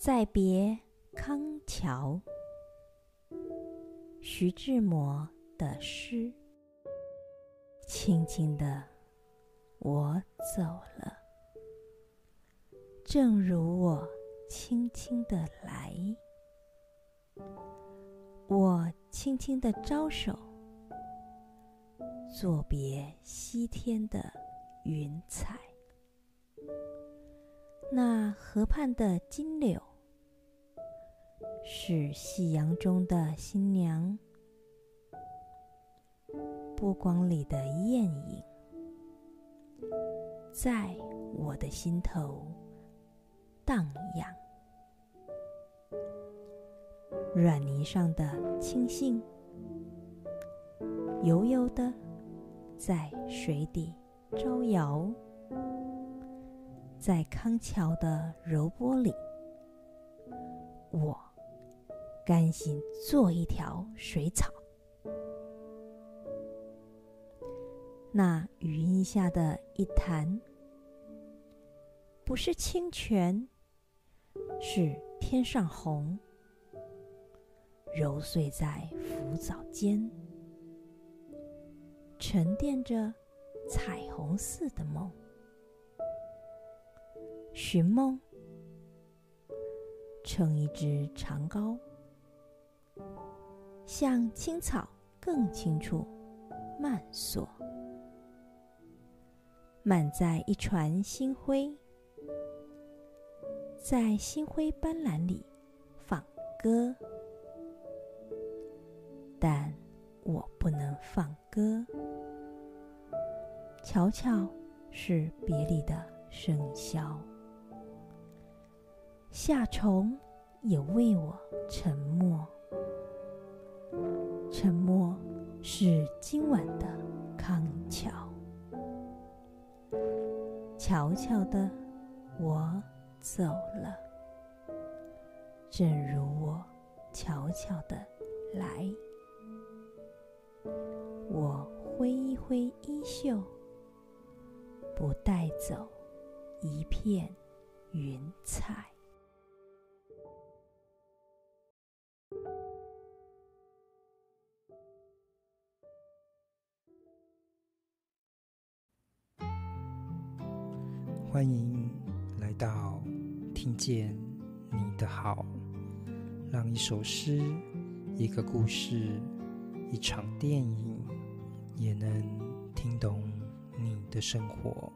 再别康桥，徐志摩的诗。轻轻的，我走了，正如我轻轻的来。我轻轻的招手，作别西天的云彩。那河畔的金柳，是夕阳中的新娘。波光里的艳影，在我的心头荡漾。软泥上的青荇，油油的在水底招摇。在康桥的柔波里，我甘心做一条水草。那余荫下的一潭，不是清泉，是天上虹，揉碎在浮藻间，沉淀着彩虹似的梦。寻梦，撑一支长篙，向青草更青处漫溯。漫在一船星辉，在星辉斑斓里放歌，但我不能放歌。悄悄是别离的笙箫，夏虫也为我沉默。沉默是今晚的康桥。悄悄的，我走了，正如我悄悄的来。我挥一挥衣袖，不带走一片云彩。见你的好，让一首诗、一个故事、一场电影，也能听懂你的生活。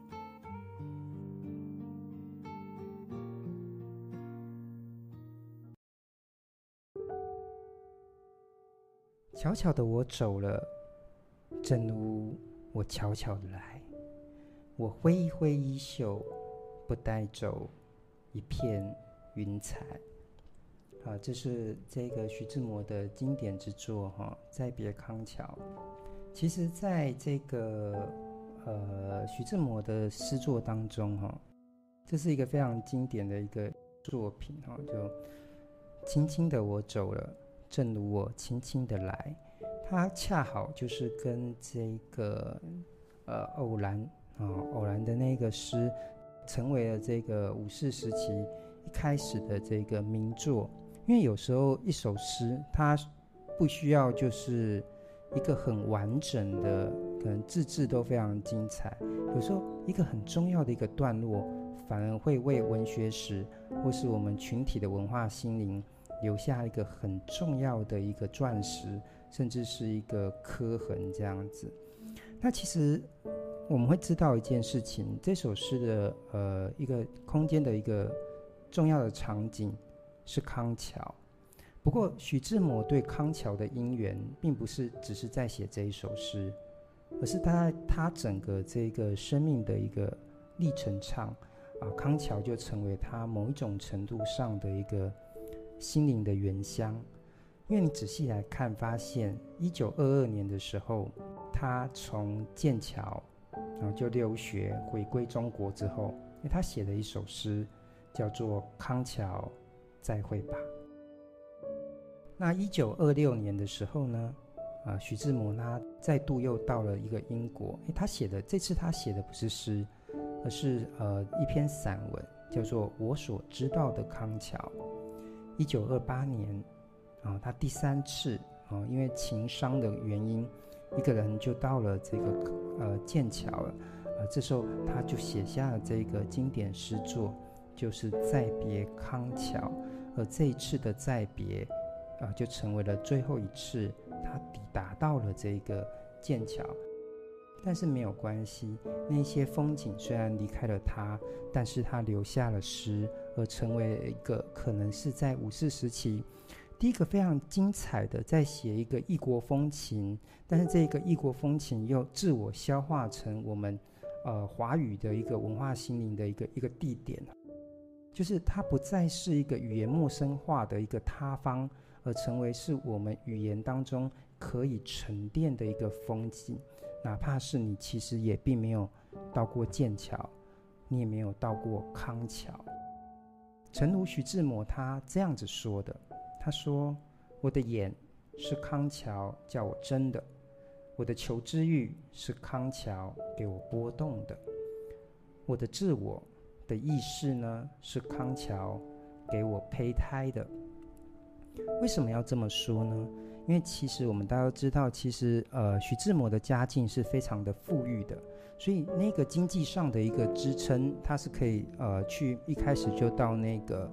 悄悄的我走了，正如我悄悄的来。我挥一挥衣袖，不带走一片云彩。啊，这是这个徐志摩的经典之作哈，《再别康桥》。其实，在这个呃徐志摩的诗作当中哈，这是一个非常经典的一个作品哈，就轻轻的我走了，正如我轻轻的来。它恰好就是跟这个呃偶然。啊、偶然的那个诗，成为了这个五四时期一开始的这个名作。因为有时候一首诗，它不需要就是一个很完整的，可能字字都非常精彩。有时候一个很重要的一个段落，反而会为文学史或是我们群体的文化心灵留下一个很重要的一个钻石，甚至是一个刻痕这样子。那其实。我们会知道一件事情，这首诗的呃一个空间的一个重要的场景是康桥。不过，徐志摩对康桥的因缘，并不是只是在写这一首诗，而是他他整个这个生命的一个历程上啊，康桥就成为他某一种程度上的一个心灵的原乡。因为你仔细来看，发现一九二二年的时候，他从剑桥。然后就留学回归中国之后，因为他写了一首诗，叫做《康桥再会吧》。那一九二六年的时候呢，啊，徐志摩他再度又到了一个英国，诶，他写的这次他写的不是诗，而是呃一篇散文，叫做《我所知道的康桥》。一九二八年，啊，他第三次啊，因为情伤的原因，一个人就到了这个呃剑桥了。呃，这时候他就写下了这个经典诗作，就是《再别康桥》。而这一次的再别，啊，就成为了最后一次他抵达到了这个剑桥。但是没有关系，那些风景虽然离开了他，但是他留下了诗，而成为一个可能是在五四时期第一个非常精彩的在写一个异国风情，但是这个异国风情又自我消化成我们呃华语的一个文化心灵的一个一个地点，就是它不再是一个语言陌生化的一个他方，而成为是我们语言当中可以沉淀的一个风景。哪怕是你其实也并没有到过剑桥，你也没有到过康桥。诚如徐志摩他这样子说的，他说：“我的眼是康桥叫我睁的，我的求知欲是康桥给我拨动的，我的自我的意识呢是康桥给我胚胎的。”为什么要这么说呢？因为其实我们大家都知道，其实呃，徐志摩的家境是非常的富裕的，所以那个经济上的一个支撑，他是可以呃去一开始就到那个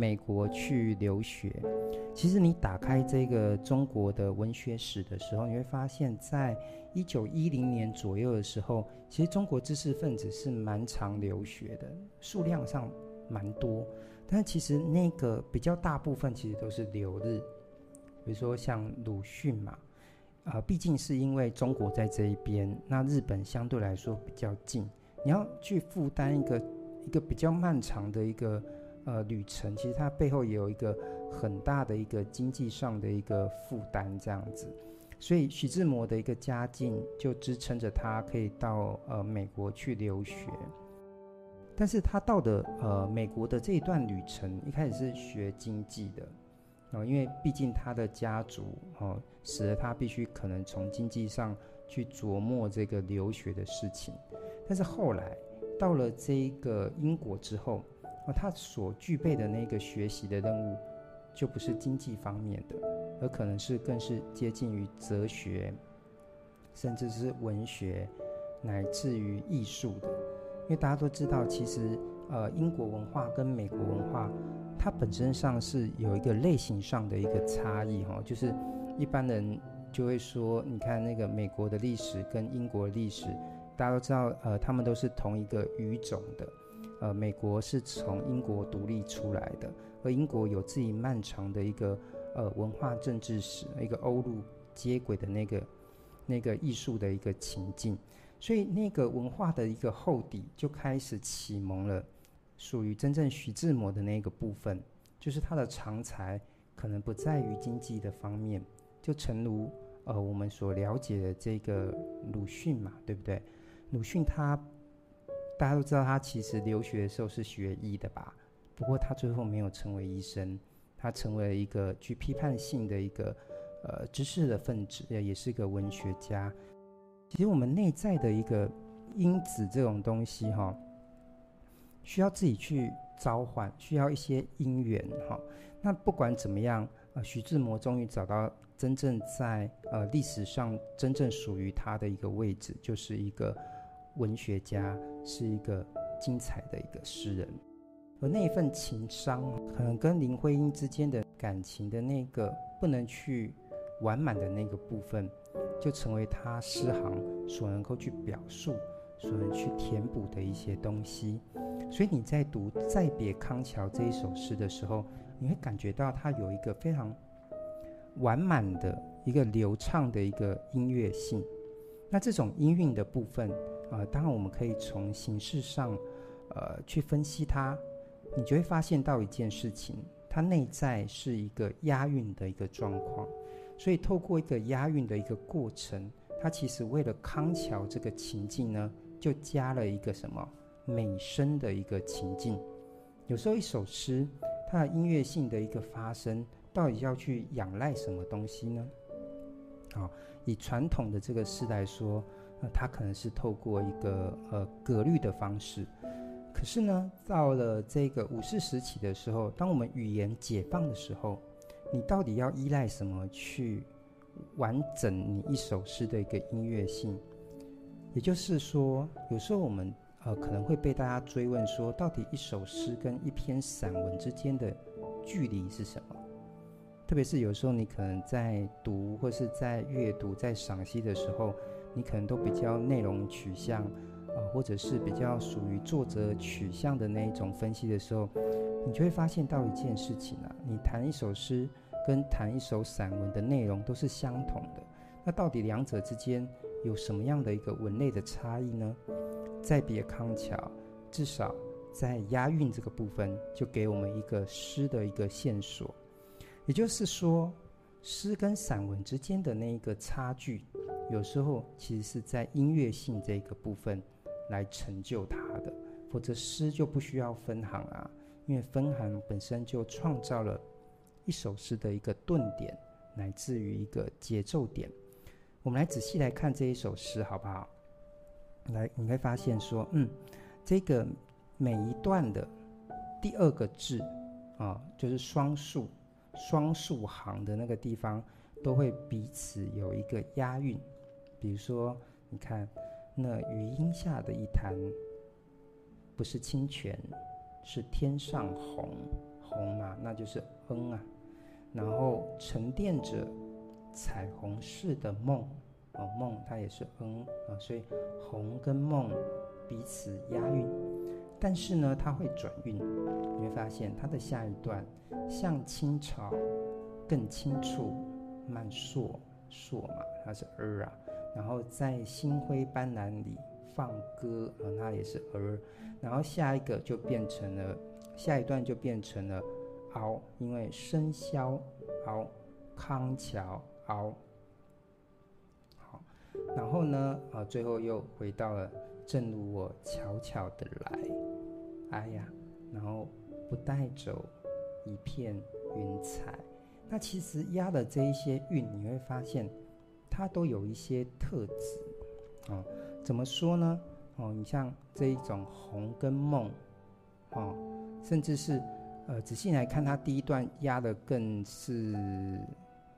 美国去留学。其实你打开这个中国的文学史的时候，你会发现在一九一零年左右的时候，其实中国知识分子是蛮常留学的，数量上蛮多，但其实那个比较大部分其实都是留日。比如说像鲁迅嘛，啊、毕竟是因为中国在这一边，那日本相对来说比较近，你要去负担一个一个比较漫长的一个呃旅程，其实它背后也有一个很大的一个经济上的一个负担这样子，所以徐志摩的一个家境就支撑着他可以到呃美国去留学，但是他到的呃美国的这一段旅程，一开始是学经济的。哦，因为毕竟他的家族哦，使得他必须可能从经济上去琢磨这个留学的事情。但是后来到了这个英国之后，他所具备的那个学习的任务，就不是经济方面的，而可能是更是接近于哲学，甚至是文学，乃至于艺术的。因为大家都知道，其实呃，英国文化跟美国文化。它本身上是有一个类型上的一个差异哈，就是一般人就会说，你看那个美国的历史跟英国历史，大家都知道，呃，他们都是同一个语种的，呃，美国是从英国独立出来的，而英国有自己漫长的一个呃文化政治史，一个欧陆接轨的那个那个艺术的一个情境，所以那个文化的一个厚底就开始启蒙了。属于真正徐志摩的那个部分，就是他的长才可能不在于经济的方面，就诚如呃我们所了解的这个鲁迅嘛，对不对？鲁迅他大家都知道，他其实留学的时候是学医的吧？不过他最后没有成为医生，他成为了一个具批判性的一个呃知识的分子，也是一个文学家。其实我们内在的一个因子这种东西哈。需要自己去召唤，需要一些因缘哈。那不管怎么样，呃，徐志摩终于找到真正在呃历史上真正属于他的一个位置，就是一个文学家，是一个精彩的一个诗人。而那一份情伤，可能跟林徽因之间的感情的那个不能去完满的那个部分，就成为他诗行所能够去表述、所能去填补的一些东西。所以你在读《再别康桥》这一首诗的时候，你会感觉到它有一个非常完满的一个流畅的一个音乐性。那这种音韵的部分，呃，当然我们可以从形式上，呃，去分析它，你就会发现到一件事情，它内在是一个押韵的一个状况。所以透过一个押韵的一个过程，它其实为了康桥这个情境呢，就加了一个什么？美声的一个情境，有时候一首诗，它的音乐性的一个发生，到底要去仰赖什么东西呢？啊、哦，以传统的这个诗来说，呃，它可能是透过一个呃格律的方式，可是呢，到了这个五四时期的时候，当我们语言解放的时候，你到底要依赖什么去完整你一首诗的一个音乐性？也就是说，有时候我们呃可能会被大家追问说，到底一首诗跟一篇散文之间的距离是什么？特别是有时候你可能在读或是在阅读、在赏析的时候，你可能都比较内容取向，呃，或者是比较属于作者取向的那一种分析的时候，你就会发现到一件事情啊，你谈一首诗跟谈一首散文的内容都是相同的，那到底两者之间有什么样的一个文类的差异呢？再别康桥，至少在押韵这个部分，就给我们一个诗的一个线索。也就是说，诗跟散文之间的那一个差距，有时候其实是在音乐性这个部分来成就它的。否则诗就不需要分行啊，因为分行本身就创造了一首诗的一个顿点，乃至于一个节奏点。我们来仔细来看这一首诗，好不好？来，你会发现说，嗯，这个每一段的第二个字啊，就是双数、双数行的那个地方，都会彼此有一个押韵。比如说，你看，那余荫下的一潭，不是清泉，是天上虹，虹嘛，那就是嗯啊。然后沉淀着。彩虹似的梦，哦，梦它也是嗯啊，所以虹跟梦彼此押韵，但是呢，它会转韵，你会发现它的下一段像清朝更清楚漫硕硕嘛，它是儿啊，然后在星辉斑斓里放歌啊，那也是儿，然后下一个就变成了下一段就变成了嗷，因为生肖嗷康桥。好，好，然后呢？啊，最后又回到了“正如我悄悄的来”，哎呀，然后不带走一片云彩。那其实押的这一些韵，你会发现它都有一些特质啊。怎么说呢？哦，你像这一种“红”跟“梦”，哦，甚至是呃，仔细来看，它第一段押的更是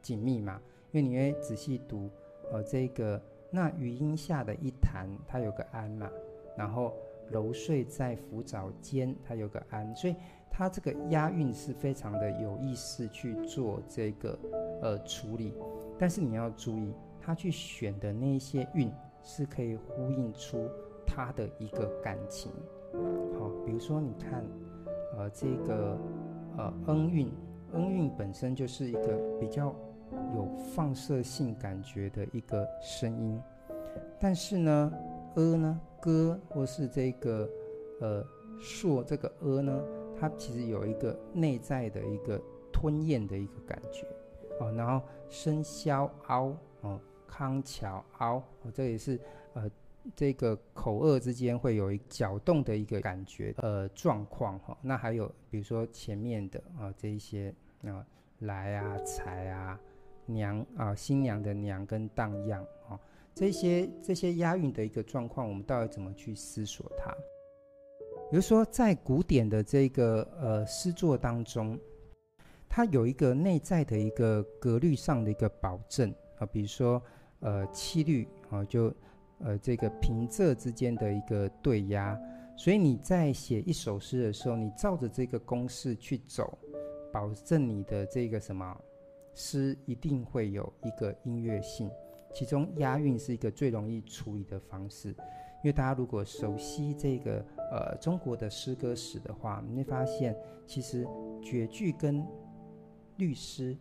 紧密嘛。因为你会仔细读，呃，这个那余荫下的一潭，它有个安嘛，然后揉碎在浮藻间，它有个安，所以它这个押韵是非常的有意思去做这个呃处理。但是你要注意，他去选的那些韵是可以呼应出他的一个感情。好，比如说你看，呃，这个呃嗯韵，嗯韵本身就是一个比较。有放射性感觉的一个声音，但是呢，呃呢，歌或是这个呃硕这个呃呢，它其实有一个内在的一个吞咽的一个感觉哦。然后生肖凹哦，康桥凹哦，这也是呃这个口顎之间会有一搅动的一个感觉呃状况哈。那还有比如说前面的啊、哦、这一些啊、哦、来啊财啊。娘啊，新娘的娘跟荡漾啊，这些这些押韵的一个状况，我们到底怎么去思索它？比如说，在古典的这个呃诗作当中，它有一个内在的一个格律上的一个保证啊，比如说呃七律啊，就呃这个平仄之间的一个对押，所以你在写一首诗的时候，你照着这个公式去走，保证你的这个什么？诗一定会有一个音乐性，其中押韵是一个最容易处理的方式。因为大家如果熟悉这个呃中国的诗歌史的话，你会发现其实绝句跟律师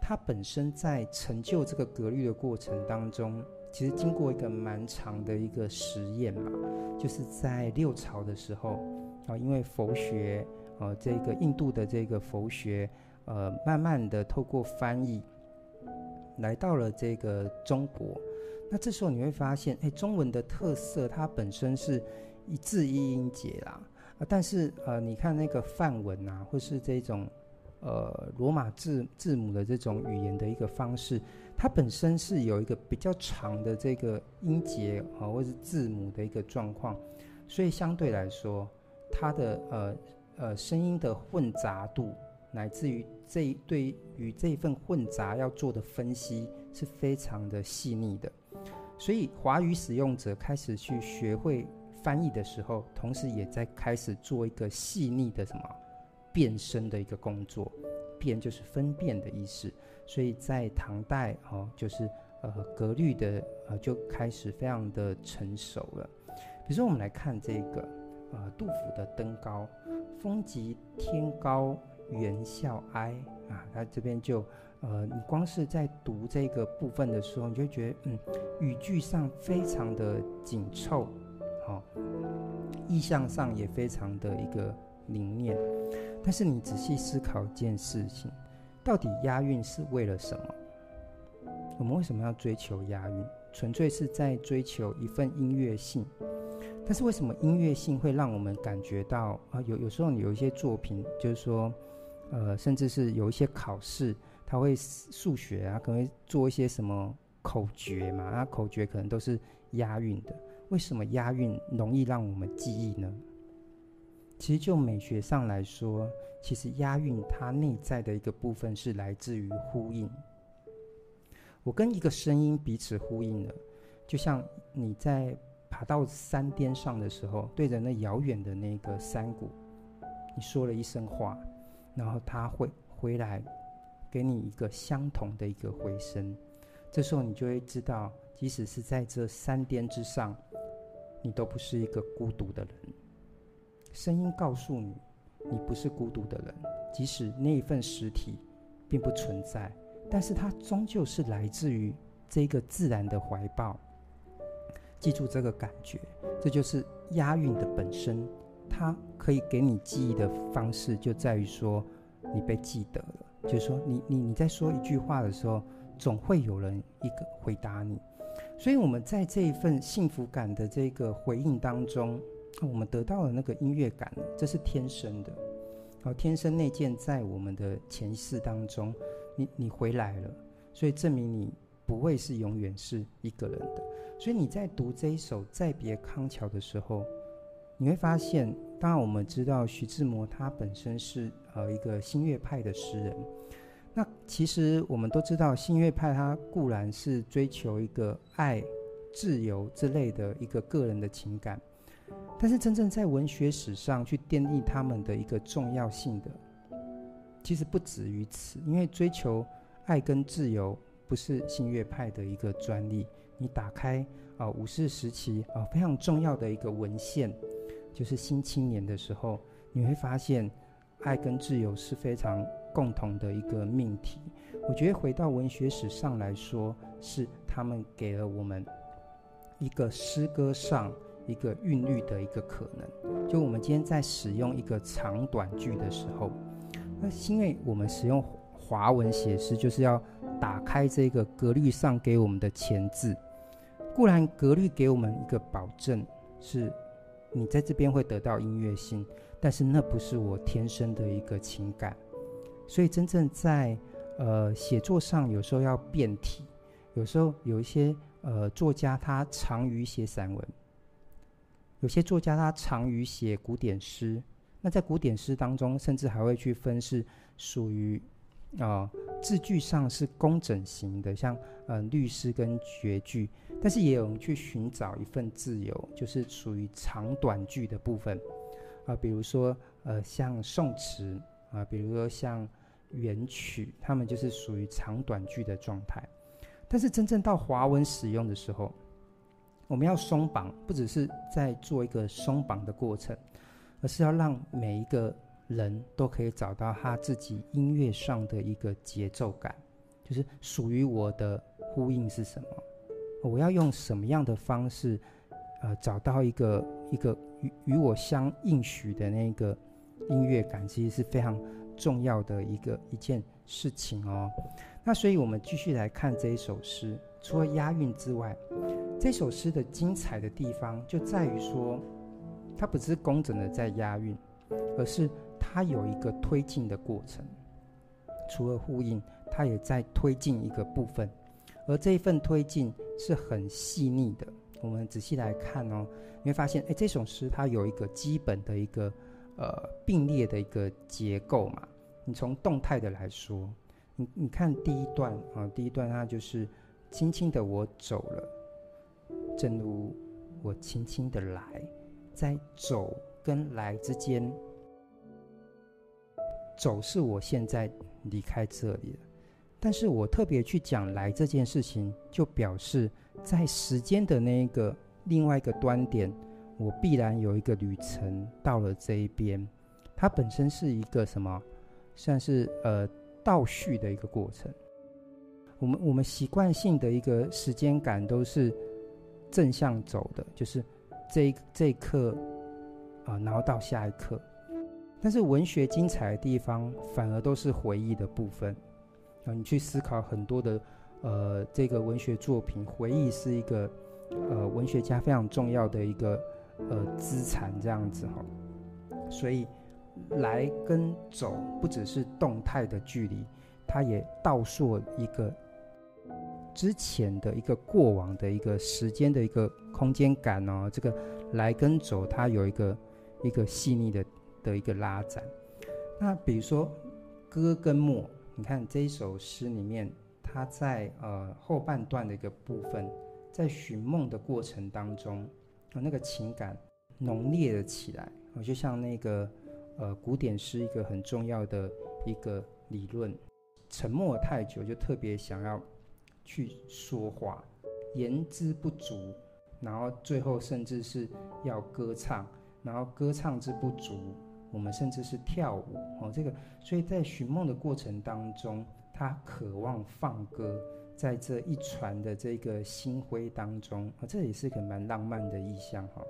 他本身在成就这个格律的过程当中，其实经过一个蛮长的一个实验嘛，就是在六朝的时候啊，因为佛学呃这个印度的这个佛学。呃，慢慢的透过翻译，来到了这个中国。那这时候你会发现，哎，中文的特色它本身是一字一音节啦。但是呃，你看那个范文啊，或是这种呃罗马字字母的这种语言的一个方式，它本身是有一个比较长的这个音节啊，或是字母的一个状况。所以相对来说，它的呃呃声音的混杂度，乃至于这对于这份混杂要做的分析是非常的细腻的。所以华语使用者开始去学会翻译的时候，同时也在开始做一个细腻的什么辨声的一个工作。辨就是分辨的意思，所以在唐代哦，就是呃格律的呃就开始非常的成熟了。比如说，我们来看这个呃杜甫的《登高》，风急天高猿啸哀啊，他这边就呃你光是在读这个部分的时候，你就觉得嗯语句上非常的紧凑，好、哦，意象上也非常的一个凝练。但是你仔细思考一件事情，到底押韵是为了什么？我们为什么要追求押韵？纯粹是在追求一份音乐性。但是为什么音乐性会让我们感觉到啊？有有时候你有一些作品，就是说，呃，甚至是有一些考试，他会数学啊，可能会做一些什么口诀嘛，那口诀可能都是押韵的。为什么押韵容易让我们记忆呢？其实就美学上来说，其实押韵它内在的一个部分是来自于呼应。我跟一个声音彼此呼应了，就像你在爬到山巅上的时候，对着那遥远的那个山谷，你说了一声话，然后它会回来给你一个相同的一个回声。这时候你就会知道，即使是在这山巅之上，你都不是一个孤独的人。声音告诉你，你不是孤独的人，即使那一份实体并不存在，但是它终究是来自于这个自然的怀抱。记住这个感觉，这就是押韵的本身。它可以给你记忆的方式，就在于说你被记得了，就是说你你你在说一句话的时候，总会有人一个回答你。所以我们在这一份幸福感的这个回应当中。我们得到了那个音乐感，这是天生的，好，天生内建在我们的前世当中。你你回来了，所以证明你不会是永远是一个人的。所以你在读这一首《再别康桥》的时候，你会发现，当然我们知道徐志摩他本身是呃一个新月派的诗人。那其实我们都知道，新月派他固然是追求一个爱、自由之类的一个个人的情感。但是真正在文学史上去奠定他们的一个重要性的，其实不止于此。因为追求爱跟自由不是新月派的一个专利。你打开啊五四时期啊非常重要的一个文献，就是《新青年》的时候，你会发现爱跟自由是非常共同的一个命题。我觉得回到文学史上来说，是他们给了我们一个诗歌上。一个韵律的一个可能，就我们今天在使用一个长短句的时候，那是因为我们使用华文写诗，就是要打开这个格律上给我们的前字。固然格律给我们一个保证，是你在这边会得到音乐性，但是那不是我天生的一个情感。所以真正在呃写作上，有时候要变体，有时候有一些呃作家他长于写散文。有些作家他长于写古典诗，那在古典诗当中，甚至还会去分是属于啊、字句上是工整型的，像呃律诗跟绝句，但是也有人去寻找一份自由，就是属于长短句的部分啊、比如说呃像宋词啊、比如说像元曲，他们就是属于长短句的状态，但是真正到华文使用的时候。我们要松绑，不只是在做一个松绑的过程，而是要让每一个人都可以找到他自己音乐上的一个节奏感，就是属于我的呼应是什么？我要用什么样的方式，呃，找到一个一个与与我相应许的那个音乐感，其实是非常重要的一个一件事情哦。那所以我们继续来看这一首诗。除了押韵之外，这首诗的精彩的地方就在于说，它不是工整的在押韵，而是它有一个推进的过程。除了呼应，它也在推进一个部分，而这一份推进是很细腻的，我们仔细来看哦，你会发现，哎，这首诗它有一个基本的一个呃并列的一个结构嘛。你从动态的来说，你你看第一段啊，第一段它就是轻轻的我走了，正如我轻轻的来，在走跟来之间，走是我现在离开这里了。但是我特别去讲来这件事情，就表示在时间的那一个另外一个端点，我必然有一个旅程到了这一边。它本身是一个什么？算是呃倒叙的一个过程。我们我们习惯性的一个时间感都是正向走的，就是这一这一刻啊、然后到下一刻。但是文学精彩的地方，反而都是回忆的部分。啊，你去思考很多的，呃，这个文学作品，回忆是一个，呃，文学家非常重要的一个，呃，资产这样子哈。所以，来跟走不只是动态的距离，它也倒数一个之前的一个过往的一个时间的一个空间感哦。这个来跟走，它有一个一个细腻的的一个拉展。那比如说，歌跟墨。你看这一首诗里面，它在呃后半段的一个部分，在寻梦的过程当中，呃，那个情感浓烈了起来。呃，就像那个呃古典诗一个很重要的一个理论，沉默太久就特别想要去说话，言之不足，然后最后甚至是要歌唱，然后歌唱之不足。我们甚至是跳舞哦，这个，所以在寻梦的过程当中，他渴望放歌，在这一船的这个星辉当中啊，这也是一个蛮浪漫的意象哈。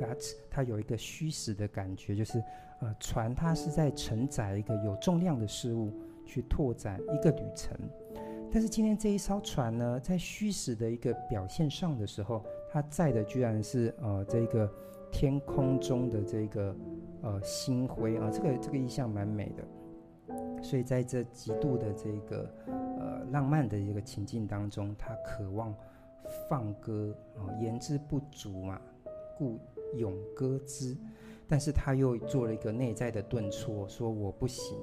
它它有一个虚实的感觉，就是呃，船它是在承载一个有重量的事物去拓展一个旅程，但是今天这一艘船呢，在虚实的一个表现上的时候，它载的居然是呃这个天空中的这个。呃，星辉啊，这个这个意象蛮美的，所以在这极度的这个呃浪漫的一个情境当中，他渴望放歌啊，言之不足嘛，故咏歌之。但是他又做了一个内在的顿挫，说我不行，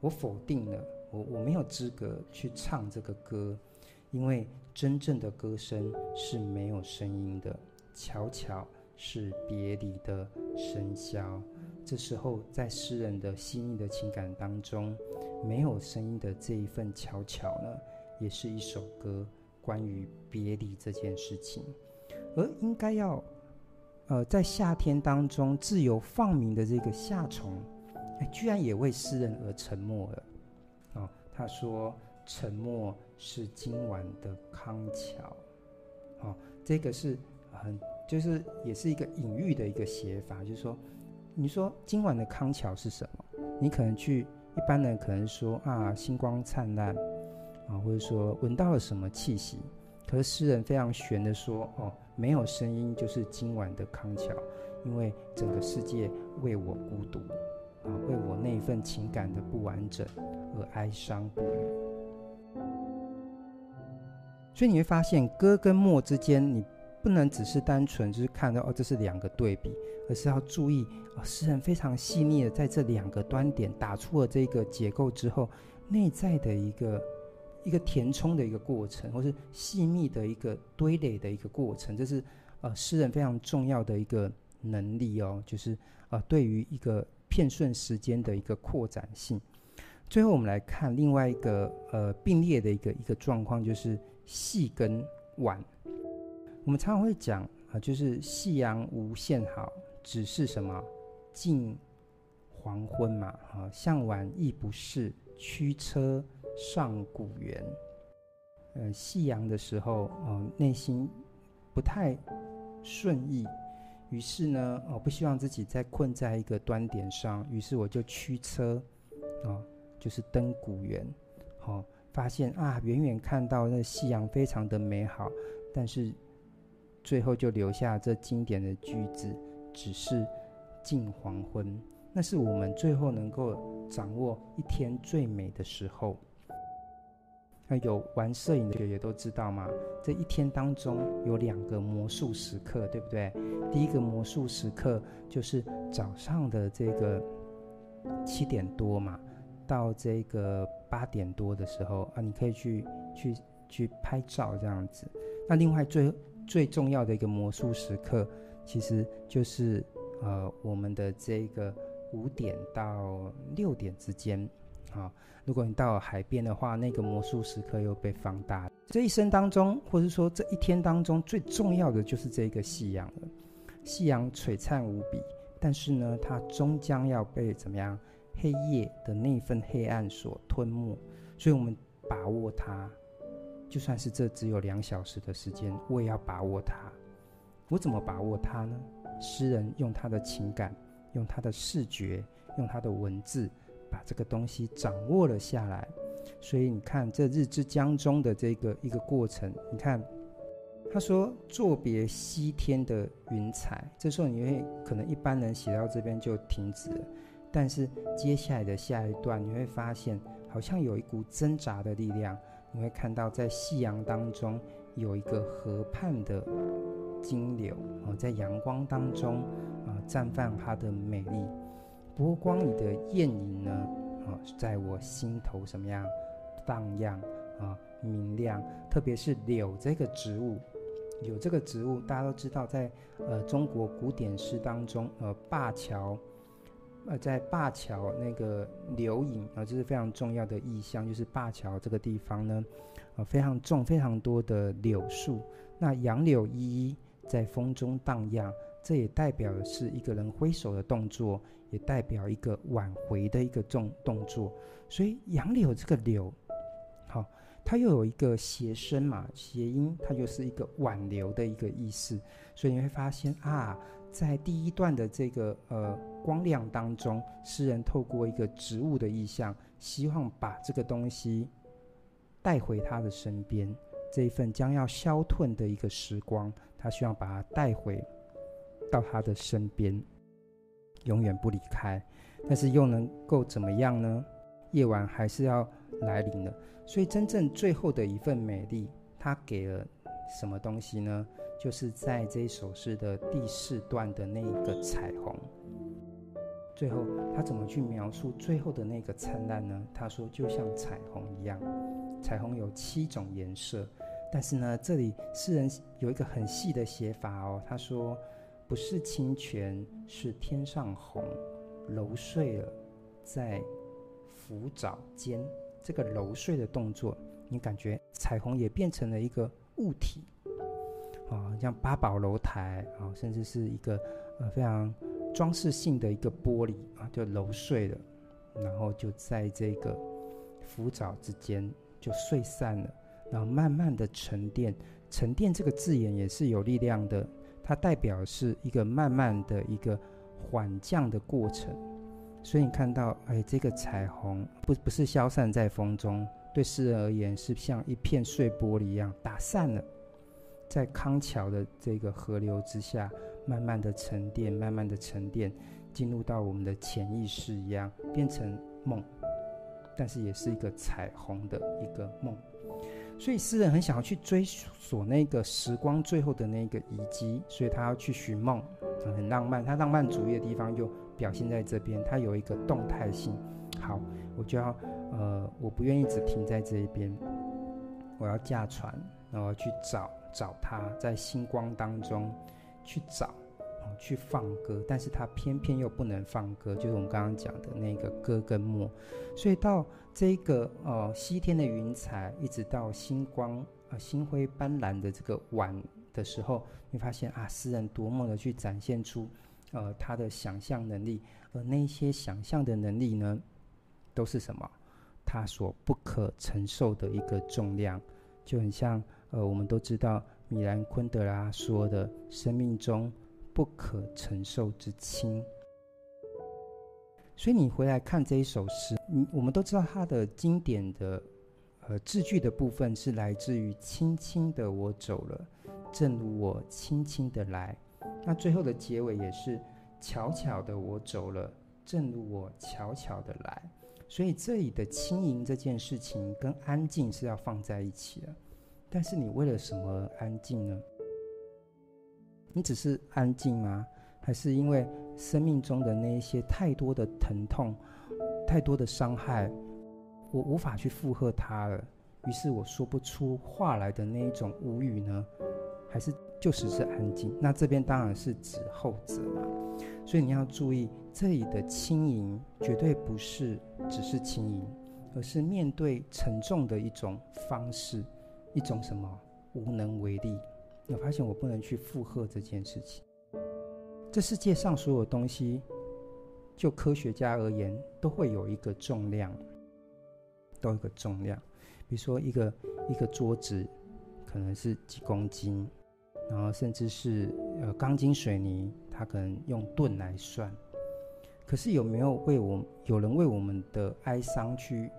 我否定了，我我没有资格去唱这个歌，因为真正的歌声是没有声音的，悄悄。是别离的笙箫，这时候在诗人的细腻的情感当中，没有声音的这一份悄悄呢，也是一首歌，关于别离这件事情。而应该要，呃，在夏天当中自由放鸣的这个夏虫，居然也为诗人而沉默了。他说：“沉默是今晚的康桥。”哦，这个是很。就是也是一个隐喻的一个写法，就是说，你说今晚的康桥是什么？你可能去一般人可能说啊，星光灿烂啊，或者说闻到了什么气息。可是诗人非常悬的说，哦，没有声音就是今晚的康桥，因为整个世界为我孤独啊，为我那份情感的不完整而哀伤不已。所以你会发现，歌跟墨之间，你。不能只是单纯就是看到哦，这是两个对比，而是要注意哦，诗人非常细腻的在这两个端点打出了这个结构之后，内在的一个一个填充的一个过程，或是细密的一个堆垒的一个过程，这是呃诗人非常重要的一个能力哦，就是呃对于一个片瞬时间的一个扩展性。最后我们来看另外一个呃并列的一个一个状况，就是细跟晚。我们常常会讲啊，就是夕阳无限好，只是什么近黄昏嘛，啊，向晚意不适，驱车上古原。呃，夕阳的时候，呃，内心不太顺意，于是呢，我不希望自己再困在一个端点上，于是我就驱车，啊，就是登古原，好，发现啊，远远看到那夕阳非常的美好，但是。最后就留下这经典的句子，只是近黄昏，那是我们最后能够掌握一天最美的时候。那有玩摄影的也都知道嘛，这一天当中有两个魔术时刻，对不对？第一个魔术时刻就是早上的这个七点多嘛，到这个八点多的时候啊，你可以去去去拍照这样子。那另外最最重要的一个魔术时刻，其实就是呃我们的这个五点到六点之间。啊，如果你到了海边的话，那个魔术时刻又被放大。这一生当中，或者说这一天当中，最重要的就是这个夕阳了。夕阳璀璨无比，但是呢，它终将要被怎么样？黑夜的那份黑暗所吞没。所以我们把握它，就算是这只有两小时的时间，我也要把握它。我怎么把握它呢？诗人用他的情感，用他的视觉，用他的文字。把这个东西掌握了下来，所以你看这日之江中的这个一个过程，你看他说作别西天的云彩，这时候你会可能一般人写到这边就停止了，但是接下来的下一段你会发现好像有一股挣扎的力量，你会看到在夕阳当中有一个河畔的金柳啊，在阳光当中啊绽放它的美丽。波光里的艳影呢？啊，在我心头什么样荡漾啊，明亮。特别是柳这个植物，柳这个植物，大家都知道在，呃中国古典诗当中，呃灞桥，呃在灞桥那个柳影啊，这是非常重要的意象，就是灞桥这个地方呢，呃非常重，非常多的柳树，那杨柳依依在风中荡漾，这也代表的是一个人挥手的动作。也代表一个挽回的一个重动作，所以杨柳这个柳，好，它又有一个谐声嘛，谐音，它就是一个挽留的一个意思。所以你会发现啊，在第一段的这个呃光亮当中，诗人透过一个植物的意象，希望把这个东西带回他的身边，这一份将要消退的一个时光，他希望把它带回到他的身边。永远不离开，但是又能够怎么样呢？夜晚还是要来临了，所以真正最后的一份美丽，他给了什么东西呢？就是在这一首诗的第四段的那一个彩虹。最后，他怎么去描述最后的那个灿烂呢？他说，就像彩虹一样，彩虹有七种颜色，但是呢，这里诗人有一个很细的写法哦，他说。不是清泉，是天上虹，揉碎了，在浮藻间。这个揉碎的动作，你感觉彩虹也变成了一个物体，啊，像八宝楼台啊，甚至是一个呃非常装饰性的一个玻璃啊，就揉碎了，然后就在这个浮藻之间就碎散了，然后慢慢的沉淀。沉淀这个字眼也是有力量的。它代表是一个慢慢的一个缓降的过程，所以你看到，哎，这个彩虹不不是消散在风中，对诗人而言是像一片碎玻璃一样打散了，在康桥的这个河流之下，慢慢的沉淀，慢慢的沉淀，进入到我们的潜意识一样，变成梦，但是也是一个彩虹的一个梦。所以诗人很想要去追索那个时光最后的那个遗迹，所以他要去寻梦，很浪漫。他浪漫主义的地方就表现在这边，他有一个动态性。好，我就要呃，我不愿意只停在这一边，我要驾船，然后去找找他，在星光当中去找。去放歌，但是他偏偏又不能放歌，就是我们刚刚讲的那个歌跟墨。所以到这个呃西天的云彩，一直到星光呃星辉斑斓的这个晚的时候，你发现啊，诗人多么的去展现出呃他的想象能力，而那些想象的能力呢，都是什么？他所不可承受的一个重量，就很像呃我们都知道米兰昆德拉说的生命中。不可承受之轻，所以你回来看这一首诗，你我们都知道它的经典的呃字句的部分是来自于“轻轻的我走了，正如我轻轻的来”，那最后的结尾也是“悄悄的我走了，正如我悄悄的来”。所以这里的轻盈这件事情跟安静是要放在一起的。但是你为了什么安静呢？你只是安静吗？还是因为生命中的那一些太多的疼痛、太多的伤害，我无法去负荷它了，于是我说不出话来的那一种无语呢？还是就只是安静？那这边当然是指后者嘛。所以你要注意，这里的轻盈绝对不是只是轻盈，而是面对沉重的一种方式。一种什么无能为力？我发现我不能去负荷这件事情。这世界上所有东西，就科学家而言，都会有一个重量，都有一个重量。比如说一个一个桌子，可能是几公斤，然后甚至是呃钢筋水泥，它可能用吨来算。可是有没有为我有人为我们的哀伤去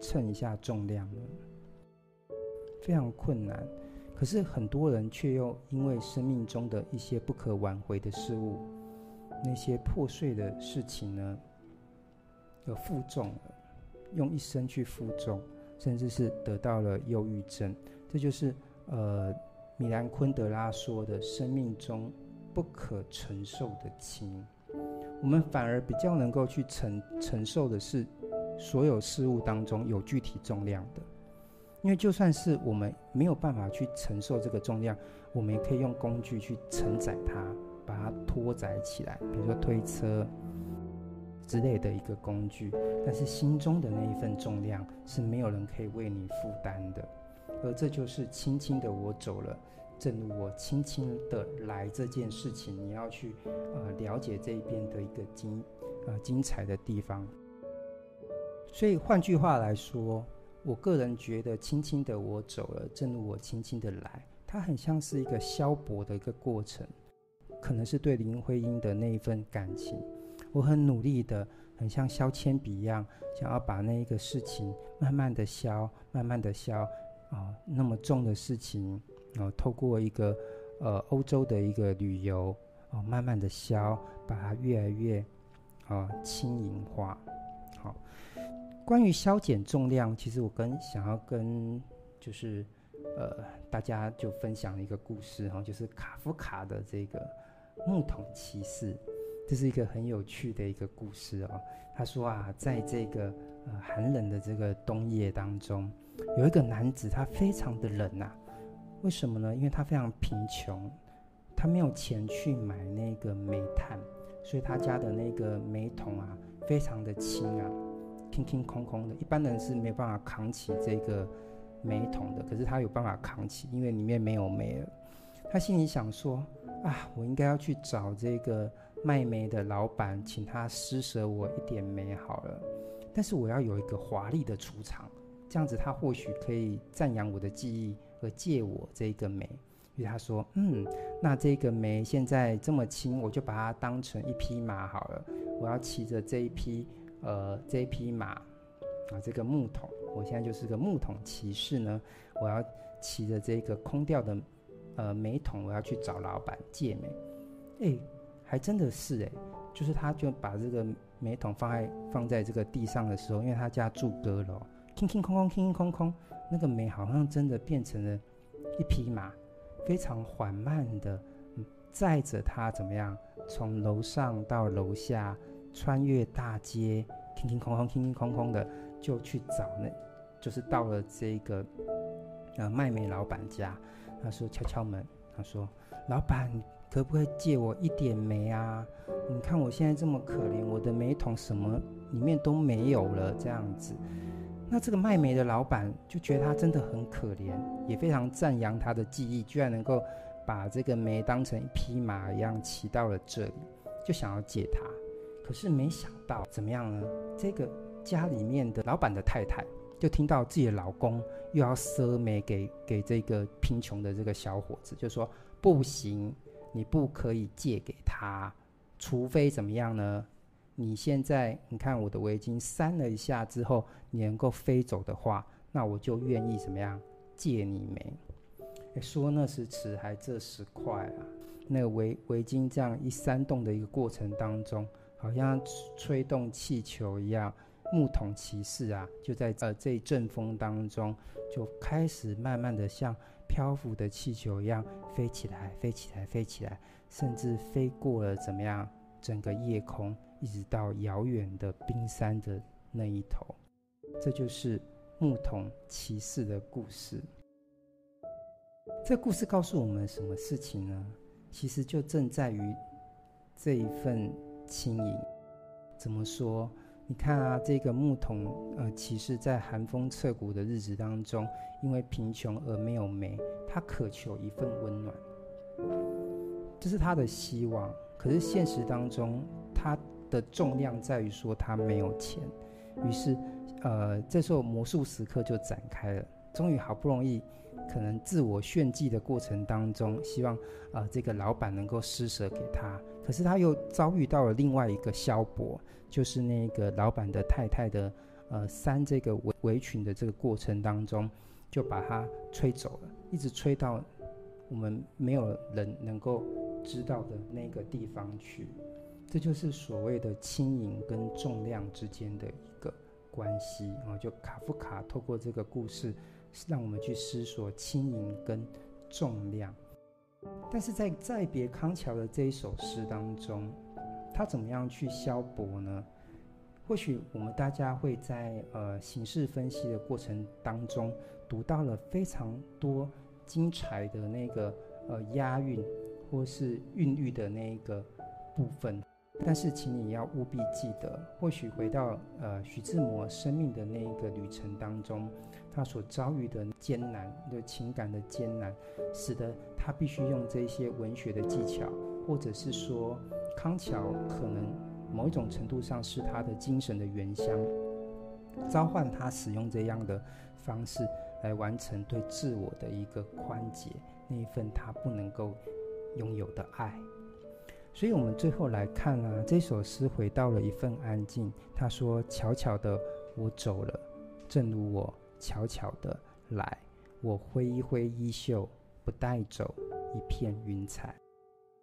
称一下重量呢？非常困难，可是很多人却又因为生命中的一些不可挽回的事物，那些破碎的事情呢，而负重了，用一生去负重，甚至是得到了忧郁症。这就是呃，米兰昆德拉说的生命中不可承受的轻。我们反而比较能够去承承受的是所有事物当中有具体重量的。因为就算是我们没有办法去承受这个重量，我们也可以用工具去承载它，把它拖载起来，比如说推车之类的一个工具。但是心中的那一份重量是没有人可以为你负担的，而这就是轻轻的我走了，正如我轻轻的来这件事情，你要去呃了解这一边的一个精呃精彩的地方。所以换句话来说。我个人觉得，轻轻的我走了，正如我轻轻的来，它很像是一个消薄的一个过程，可能是对林徽因的那一份感情。我很努力的，很像削铅笔一样，想要把那一个事情慢慢的削，慢慢的削，啊，那么重的事情，啊，透过一个呃欧洲的一个旅游，啊，慢慢的削，把它越来越啊轻盈化。好关于削减重量，其实我跟想要跟就是呃大家就分享一个故事哈，就是卡夫卡的这个木桶骑士，这是一个很有趣的一个故事哦。他说啊，在这个呃寒冷的这个冬夜当中，有一个男子他非常的冷呐，为什么呢？因为他非常贫穷，他没有钱去买那个煤炭，所以他家的那个煤桶啊非常的轻啊。空空空空的，一般人是没有办法扛起这个煤桶的，可是他有办法扛起，因为里面没有煤了。他心里想说：啊，我应该要去找这个卖煤的老板，请他施舍我一点煤好了。但是我要有一个华丽的出场，这样子他或许可以赞扬我的技艺，和借我这个煤。于是他说：嗯，那这个煤现在这么轻，我就把它当成一匹马好了。我要骑着这一匹。呃，这匹马啊，这个木桶，我现在就是个木桶骑士呢。我要骑着这个空掉的呃煤桶，我要去找老板借煤。哎，还真的是哎，就是他就把这个煤桶放在放在这个地上的时候，因为他家住阁楼，空空空空空空空，那个煤好像真的变成了一匹马，非常缓慢的载着他怎么样，从楼上到楼下。穿越大街，空空空空，空空空空的，就去找那，就是到了这个呃卖煤老板家。他说敲敲门，他说：“老板，可不可以借我一点煤啊？你看我现在这么可怜，我的煤桶什么里面都没有了，这样子。”那这个卖煤的老板就觉得他真的很可怜，也非常赞扬他的技艺，居然能够把这个煤当成一匹马一样骑到了这里，就想要借他。可是没想到怎么样呢？这个家里面的老板的太太就听到自己的老公又要赊煤给给这个贫穷的这个小伙子，就说不行，你不可以借给他，除非怎么样呢？你现在你看我的围巾扇了一下之后，你能够飞走的话，那我就愿意怎么样借你煤。说那时迟，还这时快啊！那个围围巾这样一扇动的一个过程当中。好像吹动气球一样，牧童骑士啊，就在呃这一阵风当中，就开始慢慢的像漂浮的气球一样飞起来，飞起来，飞起来，甚至飞过了怎么样整个夜空，一直到遥远的冰山的那一头。这就是牧童骑士的故事。这故事告诉我们什么事情呢？其实就正在于这一份轻盈。怎么说？你看啊，这个牧童呃其实在寒风彻骨的日子当中，因为贫穷而没有煤，他渴求一份温暖，这是他的希望。可是现实当中，他的重量在于说他没有钱。于是，呃，这时候魔术时刻就展开了。终于好不容易，可能自我炫技的过程当中，希望啊、呃、这个老板能够施舍给他。可是他又遭遇到了另外一个萧伯，就是那个老板的太太的呃扇这个围围裙的这个过程当中，就把他吹走了，一直吹到我们没有人能够知道的那个地方去。这就是所谓的轻盈跟重量之间的一个关系啊！就卡夫卡透过这个故事，让我们去思索轻盈跟重量。但是在《再别康桥》的这一首诗当中，他怎么样去消薄呢？或许我们大家会在呃形式分析的过程当中读到了非常多精彩的那个呃押韵或是韵律的那一个部分。但是，请你要务必记得，或许回到呃徐志摩生命的那一个旅程当中，他所遭遇的艰难的情感的艰难，使得他必须用这些文学的技巧，或者是说康桥可能某一种程度上是他的精神的原乡，召唤他使用这样的方式来完成对自我的一个宽解，那一份他不能够拥有的爱。所以，我们最后来看啊，这首诗回到了一份安静。他说：“悄悄的，我走了，正如我悄悄的来。我挥一挥衣袖，不带走一片云彩。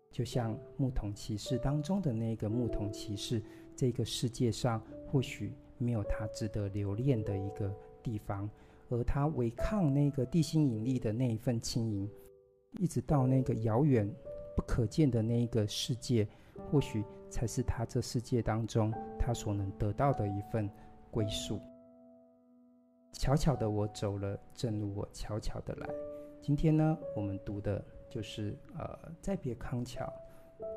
就像牧童骑士当中的那个牧童骑士，这个世界上或许没有他值得留恋的一个地方，而他违抗那个地心引力的那一份轻盈，一直到那个遥远。”不可见的那一个世界，或许才是他这世界当中他所能得到的一份归宿。悄悄的我走了，正如我悄悄的来。今天呢，我们读的就是呃，再别康桥，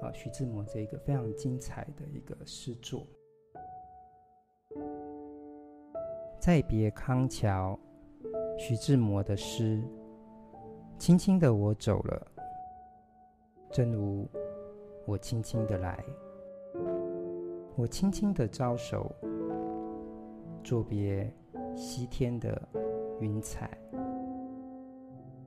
啊、徐志摩这一个非常精彩的一个诗作。再别康桥，徐志摩的诗。轻轻的我走了。正如我轻轻的来，我轻轻的招手，作别西天的云彩。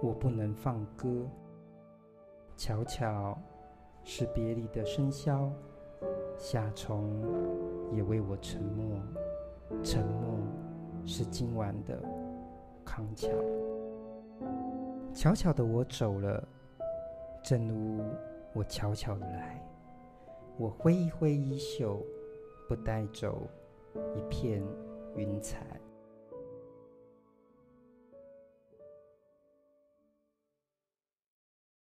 我不能放歌。悄悄是别离的笙箫，夏虫也为我沉默，沉默是今晚的康桥。悄悄的我走了，正如。我悄悄的来，我挥一挥衣袖，不带走一片云彩。